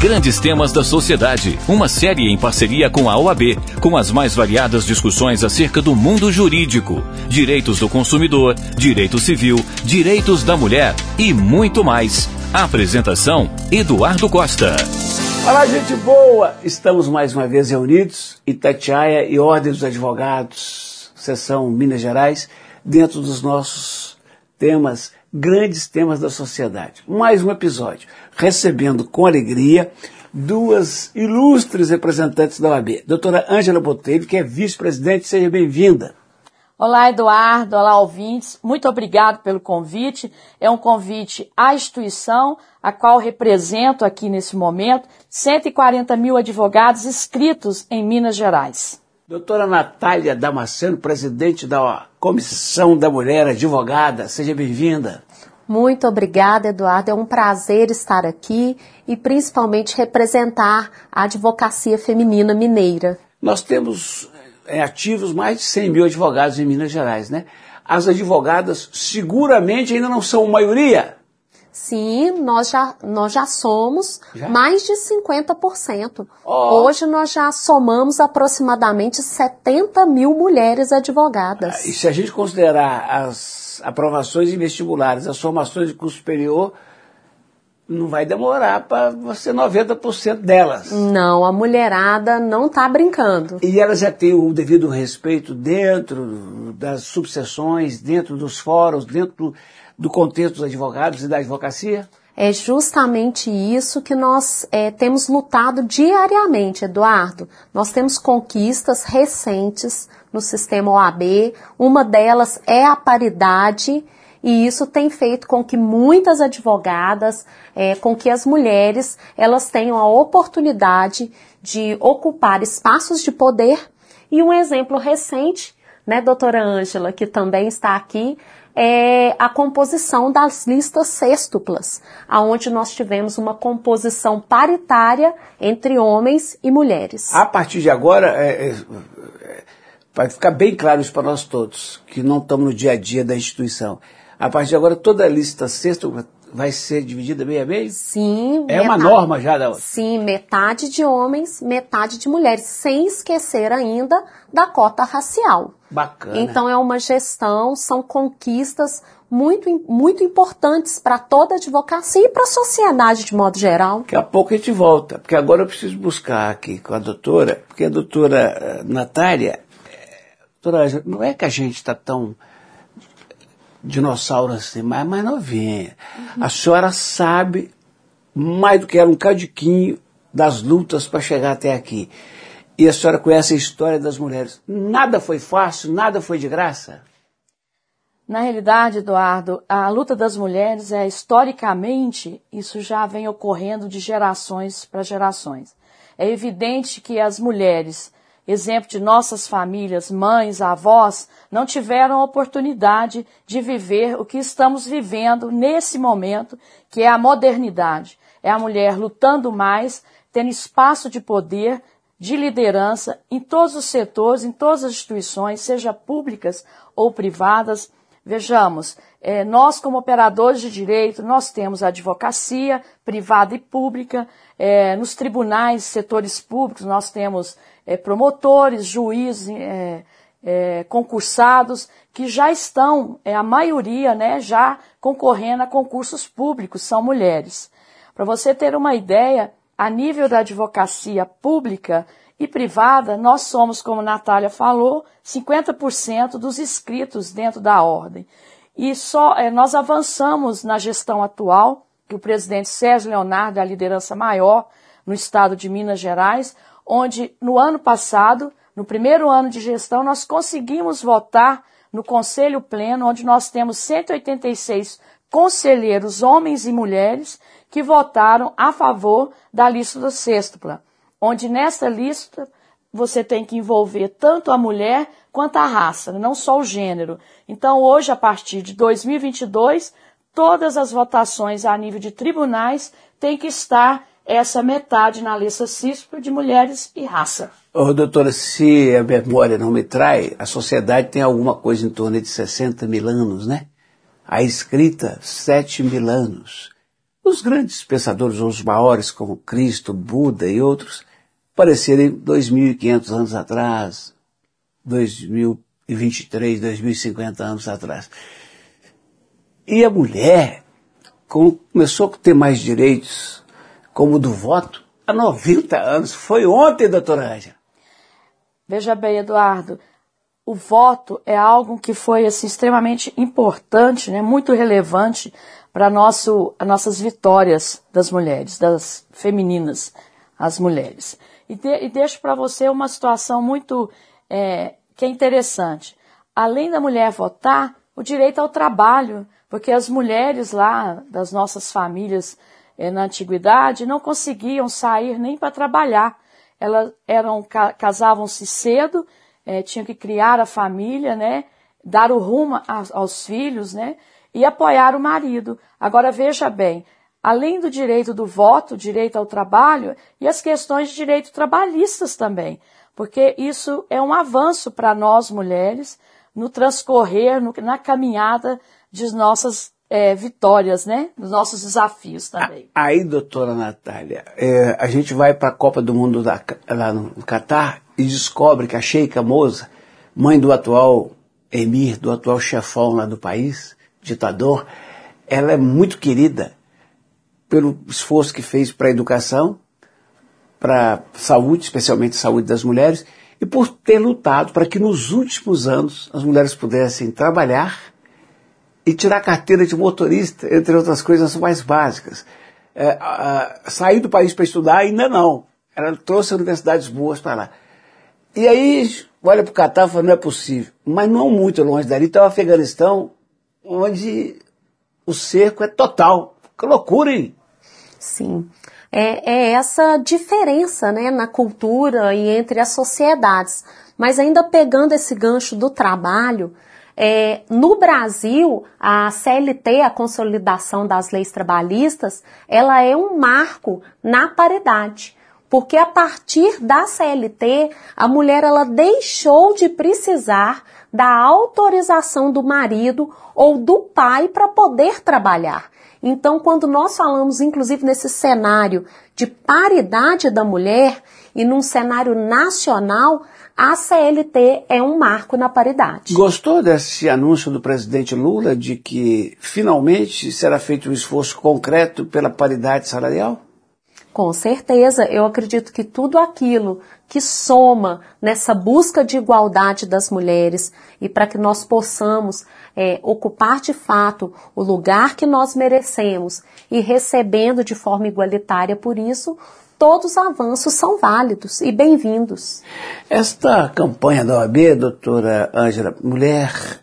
Grandes temas da sociedade. Uma série em parceria com a OAB, com as mais variadas discussões acerca do mundo jurídico, direitos do consumidor, direito civil, direitos da mulher e muito mais. A apresentação: Eduardo Costa. Olá, gente boa! Estamos mais uma vez reunidos, Itatiaia e Ordem dos Advogados, Seção Minas Gerais, dentro dos nossos temas grandes temas da sociedade. Mais um episódio, recebendo com alegria duas ilustres representantes da OAB. Doutora Ângela Botelho, que é vice-presidente, seja bem-vinda. Olá, Eduardo. Olá, ouvintes. Muito obrigado pelo convite. É um convite à instituição, a qual represento aqui nesse momento 140 mil advogados inscritos em Minas Gerais. Doutora Natália Damasceno, presidente da Comissão da Mulher Advogada, seja bem-vinda. Muito obrigada, Eduardo. É um prazer estar aqui e principalmente representar a advocacia feminina mineira. Nós temos é, ativos mais de 100 mil advogados em Minas Gerais, né? As advogadas seguramente ainda não são maioria, Sim, nós já, nós já somos já? mais de 50%. Oh. Hoje nós já somamos aproximadamente 70 mil mulheres advogadas. E se a gente considerar as aprovações em vestibulares, as formações de curso superior, não vai demorar para ser 90% delas. Não, a mulherada não está brincando. E elas já têm o devido respeito dentro das subseções, dentro dos fóruns, dentro do contexto dos advogados e da advocacia? É justamente isso que nós é, temos lutado diariamente, Eduardo. Nós temos conquistas recentes no sistema OAB, uma delas é a paridade, e isso tem feito com que muitas advogadas, é, com que as mulheres, elas tenham a oportunidade de ocupar espaços de poder. E um exemplo recente, né, doutora Ângela, que também está aqui, é a composição das listas sextuplas, aonde nós tivemos uma composição paritária entre homens e mulheres. A partir de agora, é, é, vai ficar bem claro isso para nós todos, que não estamos no dia a dia da instituição. A partir de agora, toda a lista sextupla vai ser dividida meio a meio? Sim. É metade, uma norma já da Sim, metade de homens, metade de mulheres, sem esquecer ainda da cota racial. Bacana. Então é uma gestão, são conquistas muito, muito importantes para toda a advocacia e para a sociedade de modo geral. Daqui a pouco a gente volta, porque agora eu preciso buscar aqui com a doutora, porque a doutora eh, Natália, eh, doutora, não é que a gente está tão dinossauro assim, mas mais novinha. Uhum. A senhora sabe mais do que era um cadiquinho das lutas para chegar até aqui. E a senhora conhece a história das mulheres. Nada foi fácil, nada foi de graça. Na realidade, Eduardo, a luta das mulheres é historicamente, isso já vem ocorrendo de gerações para gerações. É evidente que as mulheres exemplo de nossas famílias, mães, avós, não tiveram a oportunidade de viver o que estamos vivendo nesse momento, que é a modernidade. É a mulher lutando mais, tendo espaço de poder, de liderança em todos os setores, em todas as instituições, seja públicas ou privadas. Vejamos, é, nós como operadores de direito, nós temos a advocacia privada e pública, é, nos tribunais, setores públicos, nós temos é, promotores, juízes, é, é, concursados, que já estão, é, a maioria, né, já concorrendo a concursos públicos, são mulheres. Para você ter uma ideia, a nível da advocacia pública e privada, nós somos, como Natália falou, 50% dos inscritos dentro da ordem. E só é, nós avançamos na gestão atual, que o presidente Sérgio Leonardo é a liderança maior no estado de Minas Gerais, onde no ano passado, no primeiro ano de gestão, nós conseguimos votar no Conselho Pleno, onde nós temos 186 conselheiros, homens e mulheres, que votaram a favor da lista do sextupla, onde nessa lista você tem que envolver tanto a mulher quanto a raça, não só o gênero. Então, hoje, a partir de 2022, todas as votações a nível de tribunais têm que estar essa metade na lista CISPRO de mulheres e raça. Oh, doutora, se a memória não me trai, a sociedade tem alguma coisa em torno de 60 mil anos, né? A escrita, 7 mil anos. os grandes pensadores, os maiores como Cristo, Buda e outros, aparecerem 2.500 anos atrás, 2023, 2050 anos atrás. E a mulher começou a ter mais direitos, como o do voto, há 90 anos. Foi ontem, doutora Ângela. Veja bem, Eduardo, o voto é algo que foi assim, extremamente importante, né, muito relevante para nossas vitórias das mulheres, das femininas, as mulheres. E, de, e deixo para você uma situação muito é, que é interessante. Além da mulher votar, o direito ao trabalho, porque as mulheres lá das nossas famílias é, na antiguidade não conseguiam sair nem para trabalhar. Elas eram casavam-se cedo é, tinham que criar a família, né? Dar o rumo aos, aos filhos, né? E apoiar o marido. Agora veja bem, além do direito do voto, direito ao trabalho e as questões de direito trabalhistas também, porque isso é um avanço para nós mulheres no transcorrer, no, na caminhada de nossas é, vitórias, né? Dos nossos desafios também. Aí, doutora Natália, é, a gente vai para a Copa do Mundo da, lá no Catar e descobre que a Sheikha Moza, mãe do atual emir, do atual chefão lá do país, ditador, ela é muito querida pelo esforço que fez para a educação, para saúde, especialmente saúde das mulheres, e por ter lutado para que nos últimos anos as mulheres pudessem trabalhar e tirar carteira de motorista, entre outras coisas mais básicas. É, a, a, sair do país para estudar ainda não. Ela trouxe universidades boas para lá. E aí, olha para o Catar e fala, não é possível. Mas não muito longe dali está o Afeganistão, onde o cerco é total. Que loucura, hein? Sim. É, é essa diferença né, na cultura e entre as sociedades. Mas ainda pegando esse gancho do trabalho, é, no Brasil, a CLT, a Consolidação das Leis Trabalhistas, ela é um marco na paridade. Porque a partir da CLT, a mulher ela deixou de precisar da autorização do marido ou do pai para poder trabalhar. Então, quando nós falamos, inclusive nesse cenário de paridade da mulher e num cenário nacional, a CLT é um marco na paridade. Gostou desse anúncio do presidente Lula de que finalmente será feito um esforço concreto pela paridade salarial? Com certeza, eu acredito que tudo aquilo que soma nessa busca de igualdade das mulheres e para que nós possamos é, ocupar de fato o lugar que nós merecemos e recebendo de forma igualitária por isso, todos os avanços são válidos e bem-vindos. Esta campanha da OAB, doutora Ângela, mulher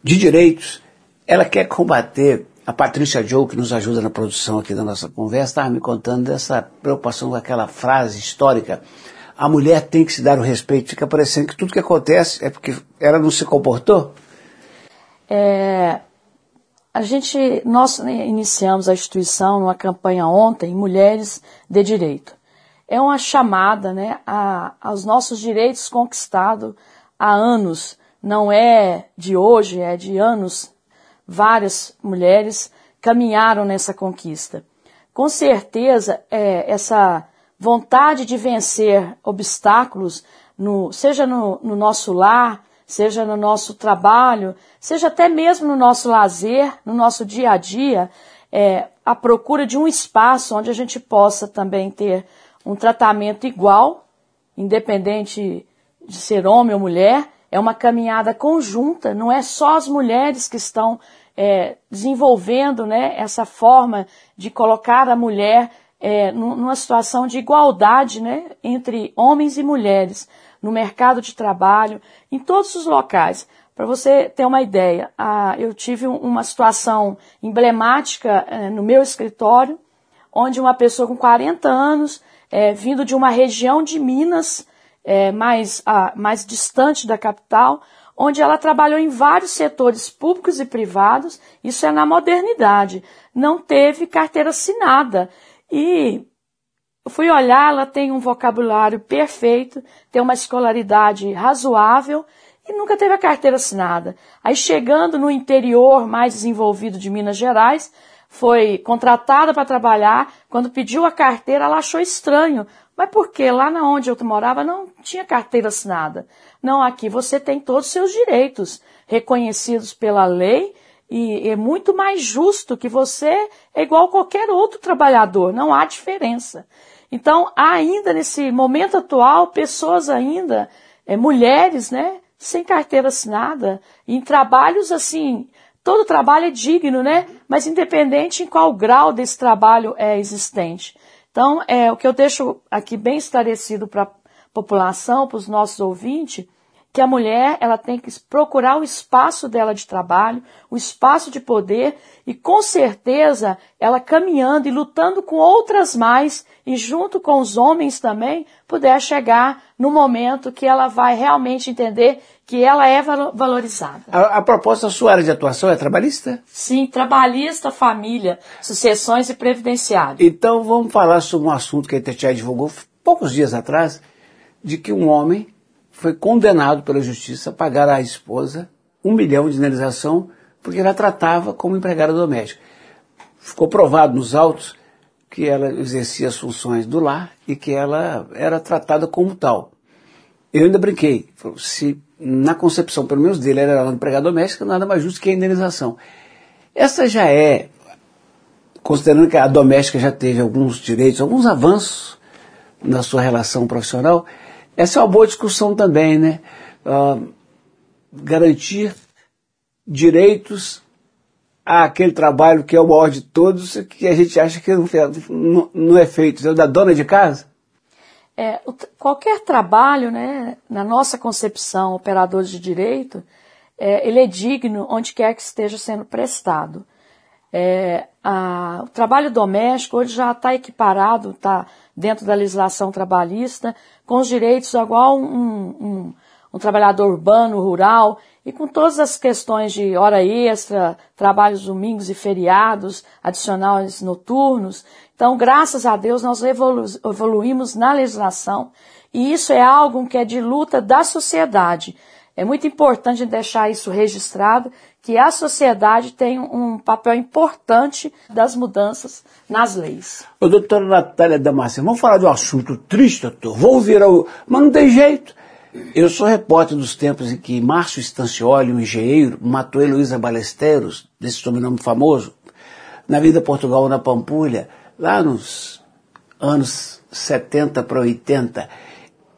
de direitos, ela quer combater. A Patrícia Joe, que nos ajuda na produção aqui da nossa conversa, estava me contando dessa preocupação com aquela frase histórica. A mulher tem que se dar o respeito. Fica parecendo que tudo que acontece é porque ela não se comportou. É, a gente, nós iniciamos a instituição numa campanha ontem, Mulheres de Direito. É uma chamada né, a, aos nossos direitos conquistados há anos. Não é de hoje, é de anos. Várias mulheres caminharam nessa conquista. Com certeza, é, essa vontade de vencer obstáculos, no, seja no, no nosso lar, seja no nosso trabalho, seja até mesmo no nosso lazer, no nosso dia a dia, é, a procura de um espaço onde a gente possa também ter um tratamento igual, independente de ser homem ou mulher, é uma caminhada conjunta, não é só as mulheres que estão é, desenvolvendo né, essa forma de colocar a mulher é, numa situação de igualdade né, entre homens e mulheres no mercado de trabalho, em todos os locais. Para você ter uma ideia, eu tive uma situação emblemática eh, no meu escritório, onde uma pessoa com 40 anos, eh, vindo de uma região de Minas, eh, mais, mais distante da capital, onde ela trabalhou em vários setores públicos e privados, isso é na modernidade, não teve carteira assinada. E eu fui olhar, ela tem um vocabulário perfeito, tem uma escolaridade razoável e nunca teve a carteira assinada. Aí chegando no interior mais desenvolvido de Minas Gerais, foi contratada para trabalhar, quando pediu a carteira, ela achou estranho. Mas por quê? Lá na onde eu morava não tinha carteira assinada. Não, aqui você tem todos os seus direitos reconhecidos pela lei e é muito mais justo que você é igual qualquer outro trabalhador, não há diferença. Então, ainda nesse momento atual pessoas ainda, é, mulheres, né, sem carteira assinada, em trabalhos assim, todo trabalho é digno, né, mas independente em qual grau desse trabalho é existente. Então, é o que eu deixo aqui bem esclarecido para a população, para os nossos ouvintes, que a mulher ela tem que procurar o espaço dela de trabalho, o espaço de poder e com certeza ela caminhando e lutando com outras mais e junto com os homens também puder chegar no momento que ela vai realmente entender que ela é valorizada. A, a proposta da sua área de atuação é trabalhista? Sim, trabalhista, família, sucessões e previdenciário. Então vamos falar sobre um assunto que a Itatiaia divulgou poucos dias atrás, de que um homem foi condenado pela justiça a pagar à esposa um milhão de indenização porque ela tratava como empregada doméstica. Ficou provado nos autos que ela exercia as funções do lar e que ela era tratada como tal. Eu ainda brinquei, se na concepção, pelo menos dele, era uma empregada doméstica, nada mais justo que a indenização. Essa já é, considerando que a doméstica já teve alguns direitos, alguns avanços na sua relação profissional, essa é uma boa discussão também, né? Uh, garantir direitos àquele trabalho que é o maior de todos, que a gente acha que não, não é feito, é da dona de casa. É, qualquer trabalho, né, na nossa concepção, operadores de direito, é, ele é digno onde quer que esteja sendo prestado. É, a, o trabalho doméstico hoje já está equiparado, está dentro da legislação trabalhista, com os direitos igual um, um, um trabalhador urbano, rural, e com todas as questões de hora extra, trabalhos domingos e feriados, adicionais noturnos. Então, graças a Deus, nós evolu evoluímos na legislação e isso é algo que é de luta da sociedade. É muito importante deixar isso registrado, que a sociedade tem um papel importante das mudanças nas leis. Ô, doutora Natália Damasceno, vamos falar de um assunto triste, doutor. Vou virar o... Mas não tem jeito. Eu sou repórter dos tempos em que Márcio Stancioli, um engenheiro, matou Heloísa Balesteros, desse sobrenome famoso, na Vida Portugal, na Pampulha, lá nos anos 70 para 80.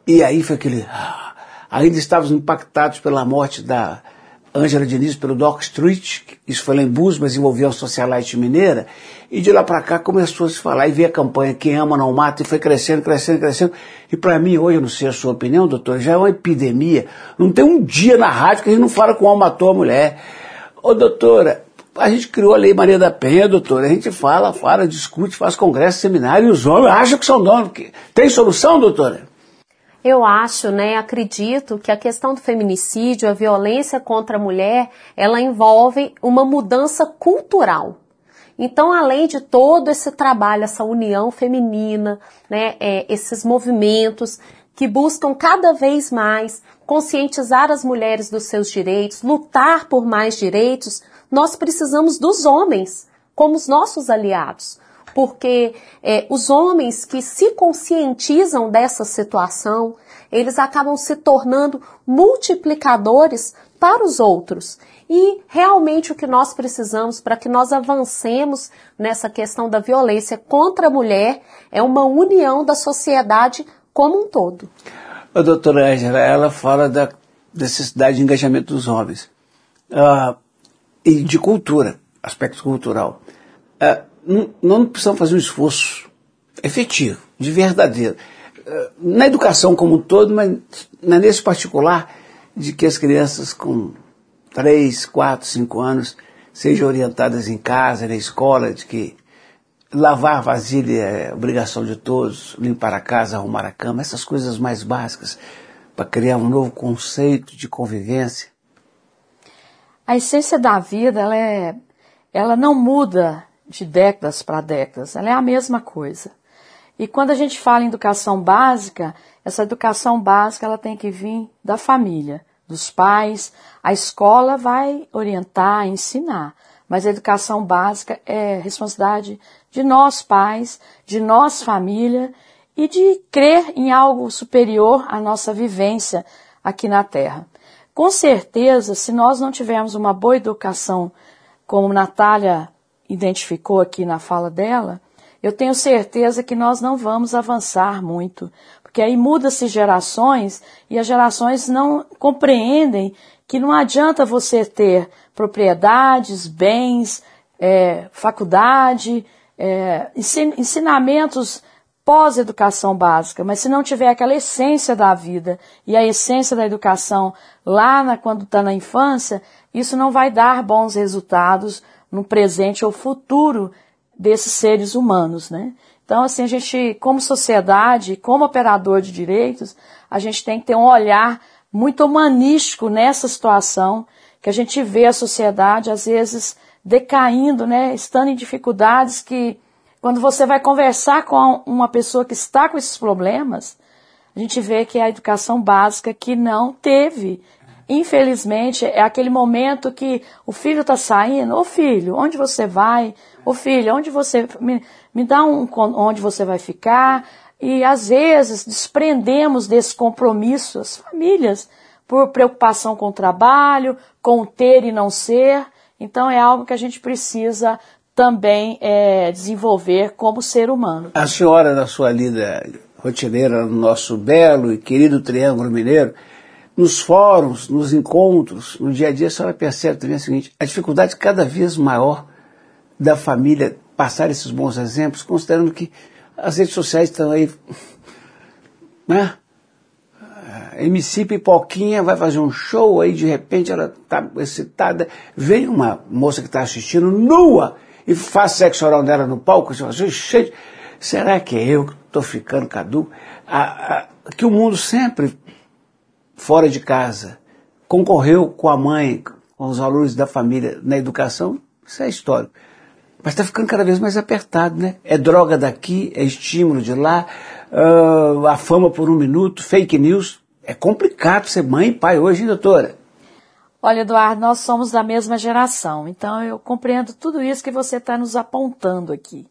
E aí foi aquele... Ah, ainda estávamos impactados pela morte da Ângela Diniz pelo Dock Street, isso foi lá em Bus, mas envolveu a socialite mineira, e de lá para cá começou a se falar e ver a campanha Quem Ama Não Mata, e foi crescendo, crescendo, crescendo. E para mim, hoje, eu não sei a sua opinião, doutor, já é uma epidemia. Não tem um dia na rádio que a gente não fala com o matou a mulher. Ô doutora, a gente criou a Lei Maria da Penha, doutora, a gente fala, fala, discute, faz congresso, seminário, e os homens acham que são donos. Tem solução, doutora? Eu acho, né, acredito que a questão do feminicídio, a violência contra a mulher, ela envolve uma mudança cultural. Então, além de todo esse trabalho, essa união feminina, né, é, esses movimentos que buscam cada vez mais conscientizar as mulheres dos seus direitos, lutar por mais direitos, nós precisamos dos homens como os nossos aliados porque é, os homens que se conscientizam dessa situação, eles acabam se tornando multiplicadores para os outros. E realmente o que nós precisamos para que nós avancemos nessa questão da violência contra a mulher é uma união da sociedade como um todo. A doutora Angela, ela fala da necessidade de engajamento dos homens uh, e de cultura, aspecto cultural. Uh, não, precisamos fazer um esforço efetivo, de verdadeiro. Eh, na educação como um todo, mas nesse particular, de que as crianças com 3, 4, 5 anos sejam orientadas em casa, na escola, de que lavar a vasilha é obrigação de todos, limpar a casa, arrumar a cama, essas coisas mais básicas, para criar um novo conceito de convivência. A essência da vida, ela, é, ela não muda de décadas para décadas. Ela é a mesma coisa. E quando a gente fala em educação básica, essa educação básica ela tem que vir da família, dos pais. A escola vai orientar, ensinar, mas a educação básica é responsabilidade de nós pais, de nós família e de crer em algo superior à nossa vivência aqui na Terra. Com certeza, se nós não tivermos uma boa educação, como Natália identificou aqui na fala dela, eu tenho certeza que nós não vamos avançar muito, porque aí muda-se gerações e as gerações não compreendem que não adianta você ter propriedades, bens, é, faculdade, é, ensinamentos pós-educação básica, mas se não tiver aquela essência da vida e a essência da educação lá na, quando está na infância, isso não vai dar bons resultados no presente ou futuro desses seres humanos, né? Então, assim, a gente, como sociedade, como operador de direitos, a gente tem que ter um olhar muito humanístico nessa situação, que a gente vê a sociedade, às vezes, decaindo, né? Estando em dificuldades que quando você vai conversar com uma pessoa que está com esses problemas, a gente vê que é a educação básica que não teve. Infelizmente, é aquele momento que o filho está saindo, ô filho, onde você vai? Ô filho, onde você. Me, me dá um onde você vai ficar. E às vezes desprendemos desse compromisso as famílias por preocupação com o trabalho, com o ter e não ser. Então é algo que a gente precisa também é, desenvolver como ser humano. A senhora, na sua lida rotineira no nosso belo e querido Triângulo Mineiro, nos fóruns, nos encontros, no dia a dia, a senhora percebe também o seguinte: a dificuldade cada vez maior da família passar esses bons exemplos, considerando que as redes sociais estão aí, né? MC Pipoquinha vai fazer um show aí, de repente ela está excitada, vem uma moça que está assistindo nua e faz sexo oral nela no palco, você fala, será que é eu que estou ficando caduco? que o mundo sempre, fora de casa, concorreu com a mãe, com os valores da família na educação, isso é histórico. Mas está ficando cada vez mais apertado, né? É droga daqui, é estímulo de lá, uh, a fama por um minuto, fake news. É complicado ser mãe e pai hoje, hein, doutora? Olha, Eduardo, nós somos da mesma geração, então eu compreendo tudo isso que você está nos apontando aqui.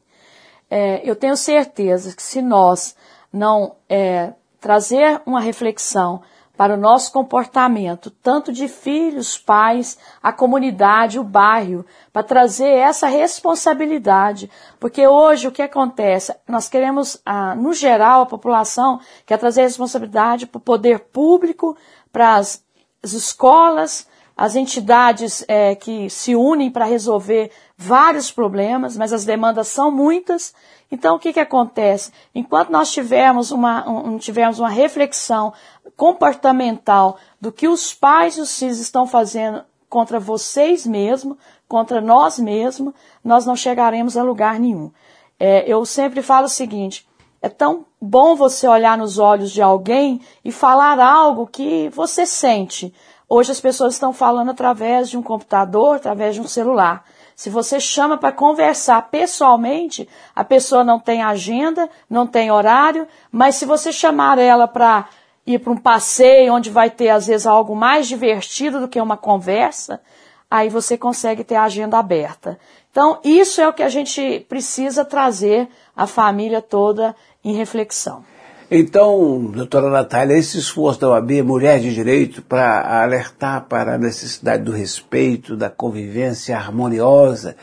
É, eu tenho certeza que se nós não é, trazer uma reflexão para o nosso comportamento, tanto de filhos, pais, a comunidade, o bairro, para trazer essa responsabilidade. Porque hoje o que acontece? Nós queremos, ah, no geral, a população quer trazer responsabilidade para o poder público, para as escolas, as entidades é, que se unem para resolver vários problemas, mas as demandas são muitas. Então, o que, que acontece? Enquanto nós tivermos uma, um, tivermos uma reflexão comportamental do que os pais e os filhos estão fazendo contra vocês mesmos, contra nós mesmos, nós não chegaremos a lugar nenhum. É, eu sempre falo o seguinte: é tão bom você olhar nos olhos de alguém e falar algo que você sente. Hoje as pessoas estão falando através de um computador, através de um celular. Se você chama para conversar pessoalmente, a pessoa não tem agenda, não tem horário, mas se você chamar ela para ir para um passeio onde vai ter às vezes algo mais divertido do que uma conversa, aí você consegue ter a agenda aberta. Então, isso é o que a gente precisa trazer a família toda em reflexão. Então, doutora Natália, esse esforço da OAB, Mulher de Direito, para alertar para a necessidade do respeito, da convivência harmoniosa,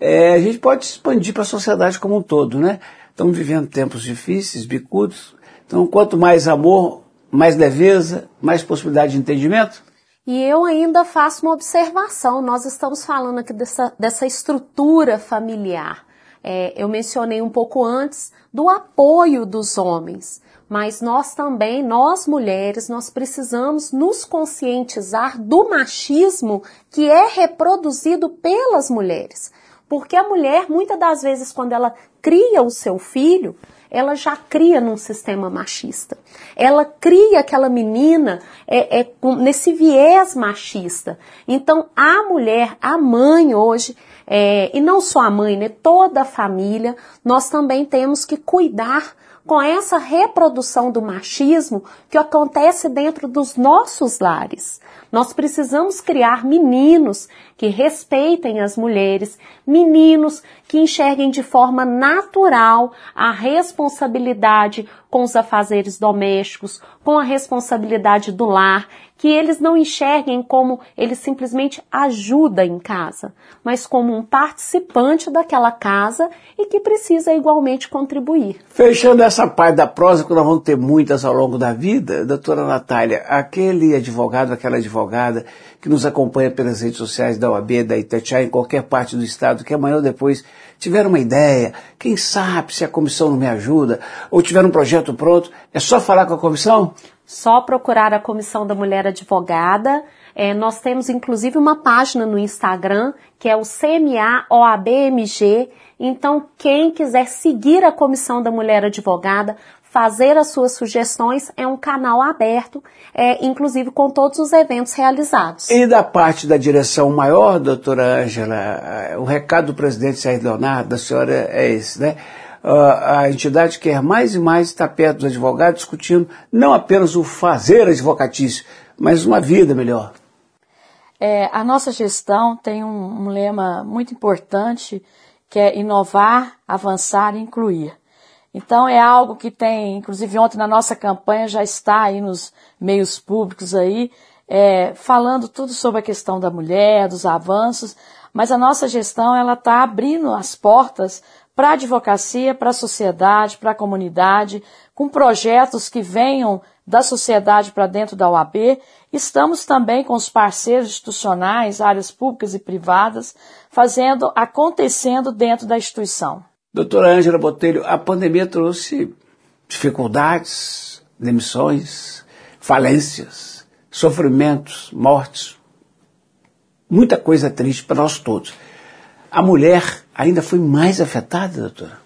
é, a gente pode expandir para a sociedade como um todo, né? Estamos vivendo tempos difíceis, bicudos. Então, quanto mais amor, mais leveza, mais possibilidade de entendimento. E eu ainda faço uma observação. Nós estamos falando aqui dessa, dessa estrutura familiar. É, eu mencionei um pouco antes do apoio dos homens, mas nós também, nós mulheres, nós precisamos nos conscientizar do machismo que é reproduzido pelas mulheres. Porque a mulher, muitas das vezes, quando ela cria o seu filho, ela já cria num sistema machista. Ela cria aquela menina é, é, nesse viés machista. Então, a mulher, a mãe hoje, é, e não só a mãe, né, toda a família, nós também temos que cuidar com essa reprodução do machismo que acontece dentro dos nossos lares. Nós precisamos criar meninos que respeitem as mulheres, meninos que enxerguem de forma natural a responsabilidade com os afazeres domésticos, com a responsabilidade do lar, que eles não enxerguem como ele simplesmente ajuda em casa, mas como um participante daquela casa e que precisa igualmente contribuir. Fechando essa parte da prosa, que nós vamos ter muitas ao longo da vida, doutora Natália, aquele advogado, aquela advogada que nos acompanha pelas redes sociais da OAB, da Itatiaia, em qualquer parte do estado, que amanhã ou depois tiver uma ideia, quem sabe se a comissão não me ajuda, ou tiver um projeto pronto, é só falar com a comissão? Só procurar a Comissão da Mulher Advogada. É, nós temos inclusive uma página no Instagram que é o CMA OABMG. Então, quem quiser seguir a Comissão da Mulher Advogada, fazer as suas sugestões, é um canal aberto, é, inclusive com todos os eventos realizados. E da parte da direção maior, doutora Ângela, o recado do presidente Sérgio Leonardo, da senhora, é esse, né? a entidade quer mais e mais estar perto dos advogados, discutindo não apenas o fazer advocatício, mas uma vida melhor. É, a nossa gestão tem um, um, lema muito importante que é inovar, avançar e incluir. Então é algo que tem, inclusive ontem na nossa campanha já está aí nos meios públicos aí, é, falando tudo sobre a questão da mulher, dos avanços, mas a nossa gestão ela está abrindo as portas para a advocacia, para a sociedade, para a comunidade, com projetos que venham da sociedade para dentro da OAB. Estamos também com os parceiros institucionais, áreas públicas e privadas, fazendo, acontecendo dentro da instituição. Doutora Ângela Botelho, a pandemia trouxe dificuldades, demissões, falências, sofrimentos, mortes, muita coisa triste para nós todos. A mulher ainda foi mais afetada, doutora?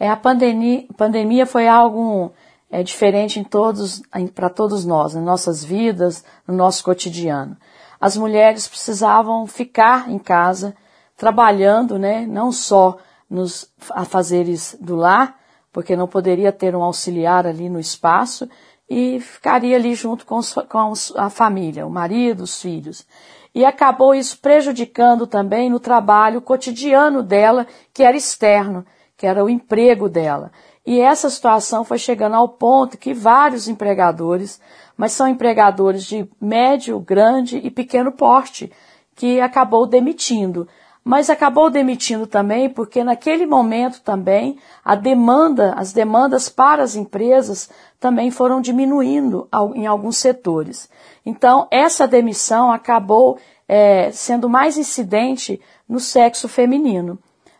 É, a pandemia, pandemia foi algo é, diferente em todos, para todos nós, em nossas vidas, no nosso cotidiano. As mulheres precisavam ficar em casa, trabalhando, né, não só nos afazeres do lar, porque não poderia ter um auxiliar ali no espaço, e ficaria ali junto com, com a família, o marido, os filhos e acabou isso prejudicando também no trabalho cotidiano dela, que era externo, que era o emprego dela. E essa situação foi chegando ao ponto que vários empregadores, mas são empregadores de médio, grande e pequeno porte, que acabou demitindo. Mas acabou demitindo também porque naquele momento também a demanda, as demandas para as empresas também foram diminuindo em alguns setores. Então, essa demissão acabou é, sendo mais incidente no sexo feminino,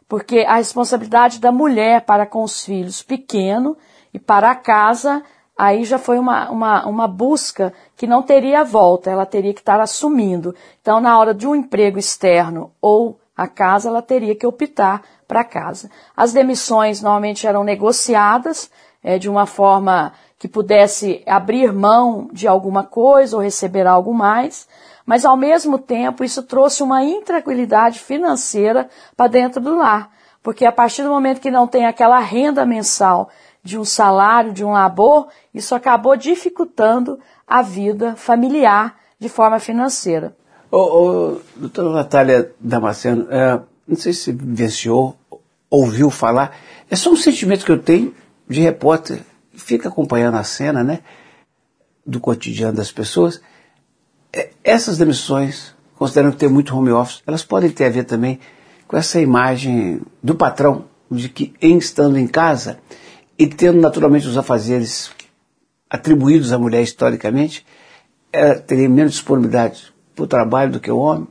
porque a responsabilidade da mulher para com os filhos pequeno e para a casa, aí já foi uma, uma, uma busca que não teria volta, ela teria que estar assumindo. Então, na hora de um emprego externo ou a casa, ela teria que optar para casa. As demissões normalmente eram negociadas é, de uma forma que pudesse abrir mão de alguma coisa ou receber algo mais, mas ao mesmo tempo isso trouxe uma intranquilidade financeira para dentro do lar, porque a partir do momento que não tem aquela renda mensal de um salário, de um labor, isso acabou dificultando a vida familiar de forma financeira. Ô, ô doutora Natália Damasceno, é, não sei se vivenciou, ouviu falar, é só um sentimento que eu tenho de repórter fica acompanhando a cena, né, do cotidiano das pessoas, é, essas demissões, considerando que tem muito home office, elas podem ter a ver também com essa imagem do patrão de que, em estando em casa e tendo naturalmente os afazeres atribuídos à mulher historicamente, ela teria menos disponibilidade para o trabalho do que o homem.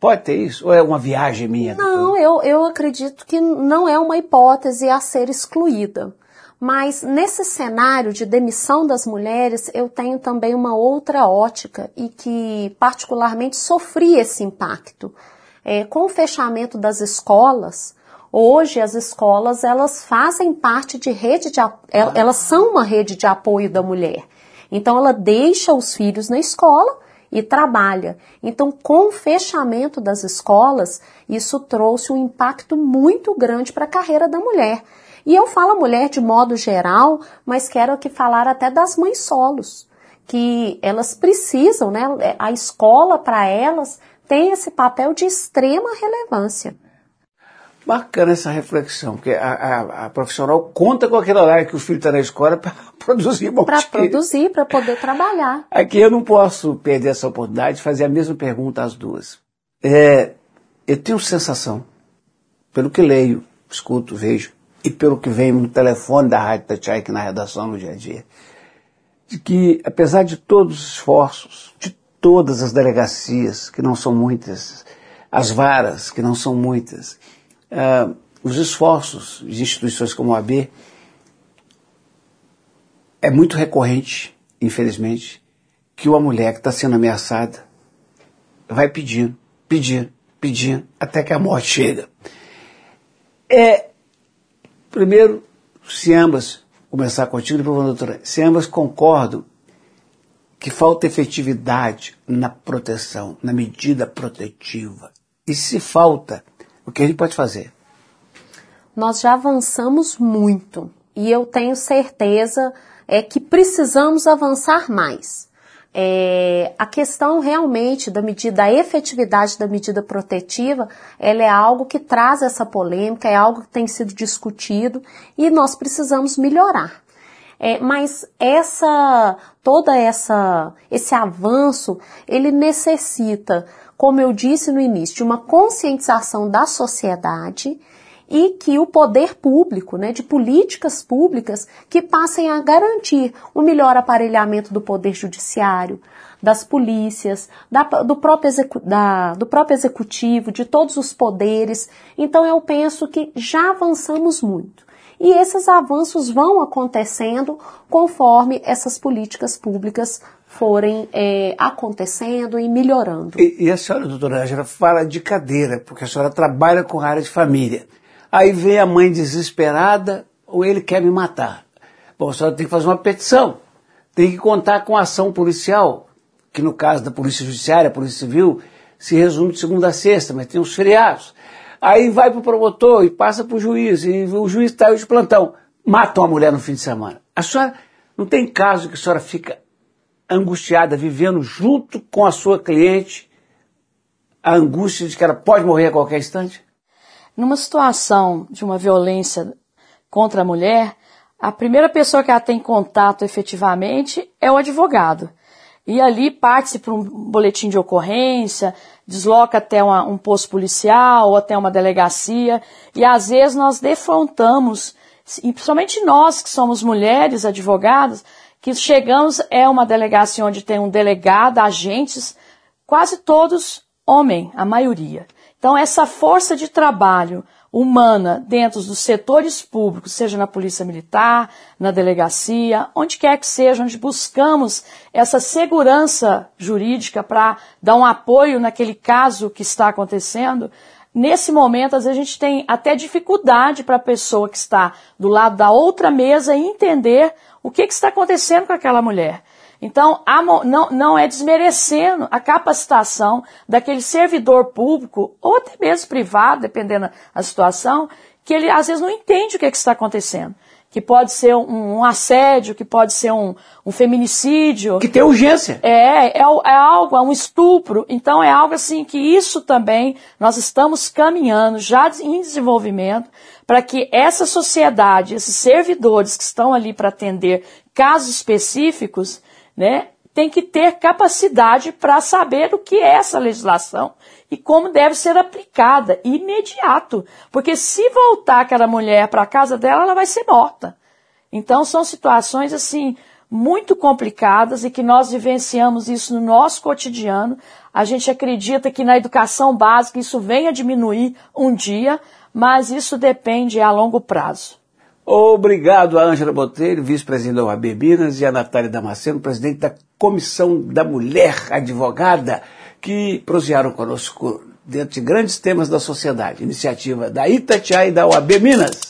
Pode ter isso? Ou é uma viagem minha? Não, eu, eu acredito que não é uma hipótese a ser excluída. Mas nesse cenário de demissão das mulheres, eu tenho também uma outra ótica e que particularmente sofri esse impacto. É, com o fechamento das escolas, hoje as escolas elas fazem parte de rede de elas são uma rede de apoio da mulher. Então ela deixa os filhos na escola e trabalha. Então, com o fechamento das escolas, isso trouxe um impacto muito grande para a carreira da mulher. E eu falo mulher de modo geral, mas quero aqui falar até das mães solos, que elas precisam, né? A escola para elas tem esse papel de extrema relevância. Bacana essa reflexão, porque a, a, a profissional conta com aquele horário que o filho está na escola para produzir bom Para produzir, para poder trabalhar. Aqui eu não posso perder essa oportunidade de fazer a mesma pergunta às duas. É, eu tenho sensação, pelo que leio, escuto, vejo, e pelo que vem no telefone da Rádio Tatiai aqui na redação no dia a dia, de que, apesar de todos os esforços, de todas as delegacias, que não são muitas, as varas, que não são muitas, uh, os esforços de instituições como a AB, é muito recorrente, infelizmente, que uma mulher que está sendo ameaçada vai pedindo, pedindo, pedindo, até que a morte chega. É, primeiro, se ambas, começar contigo, depois doutora, se ambas concordam que falta efetividade na proteção, na medida protetiva. E se falta, o que gente pode fazer? Nós já avançamos muito e eu tenho certeza é que precisamos avançar mais. É, a questão realmente da medida, da efetividade da medida protetiva, ela é algo que traz essa polêmica, é algo que tem sido discutido e nós precisamos melhorar. É, mas essa, toda essa, esse avanço, ele necessita, como eu disse no início, de uma conscientização da sociedade e que o poder público, né, de políticas públicas que passem a garantir o melhor aparelhamento do poder judiciário, das polícias, da, do, próprio da, do próprio executivo, de todos os poderes. Então eu penso que já avançamos muito. E esses avanços vão acontecendo conforme essas políticas públicas forem é, acontecendo e melhorando. E, e a senhora, doutora Angela, fala de cadeira, porque a senhora trabalha com a área de família. Aí vem a mãe desesperada, ou ele quer me matar. Bom, a senhora tem que fazer uma petição, tem que contar com a ação policial, que no caso da Polícia Judiciária, Polícia Civil, se resume de segunda a sexta, mas tem uns feriados. Aí vai para o promotor e passa para o juiz, e o juiz está de plantão. Matam a mulher no fim de semana. A senhora não tem caso que a senhora fica angustiada, vivendo junto com a sua cliente, a angústia de que ela pode morrer a qualquer instante? Numa situação de uma violência contra a mulher, a primeira pessoa que ela tem contato efetivamente é o advogado. E ali parte para um boletim de ocorrência, desloca até uma, um posto policial ou até uma delegacia. E às vezes nós defrontamos, e principalmente nós que somos mulheres advogadas, que chegamos é uma delegacia onde tem um delegado, agentes, quase todos homem, a maioria. Então, essa força de trabalho humana dentro dos setores públicos, seja na Polícia Militar, na delegacia, onde quer que seja, onde buscamos essa segurança jurídica para dar um apoio naquele caso que está acontecendo, nesse momento, às vezes a gente tem até dificuldade para a pessoa que está do lado da outra mesa entender o que, que está acontecendo com aquela mulher. Então, não, não é desmerecendo a capacitação daquele servidor público, ou até mesmo privado, dependendo da situação, que ele às vezes não entende o que, é que está acontecendo. Que pode ser um, um assédio, que pode ser um, um, feminicídio. Que tem urgência. É, é, é algo, é um estupro. Então é algo assim que isso também nós estamos caminhando já em desenvolvimento para que essa sociedade, esses servidores que estão ali para atender casos específicos, né, tem que ter capacidade para saber o que é essa legislação e como deve ser aplicada imediato, porque se voltar aquela mulher para a casa dela, ela vai ser morta. Então são situações assim muito complicadas e que nós vivenciamos isso no nosso cotidiano. A gente acredita que na educação básica isso venha a diminuir um dia, mas isso depende a longo prazo. Obrigado a Ângela Botelho, vice-presidente da OAB Minas, e a Natália Damasceno, presidente da Comissão da Mulher Advogada, que prosearam conosco dentro de grandes temas da sociedade. Iniciativa da Itatiaia e da OAB Minas.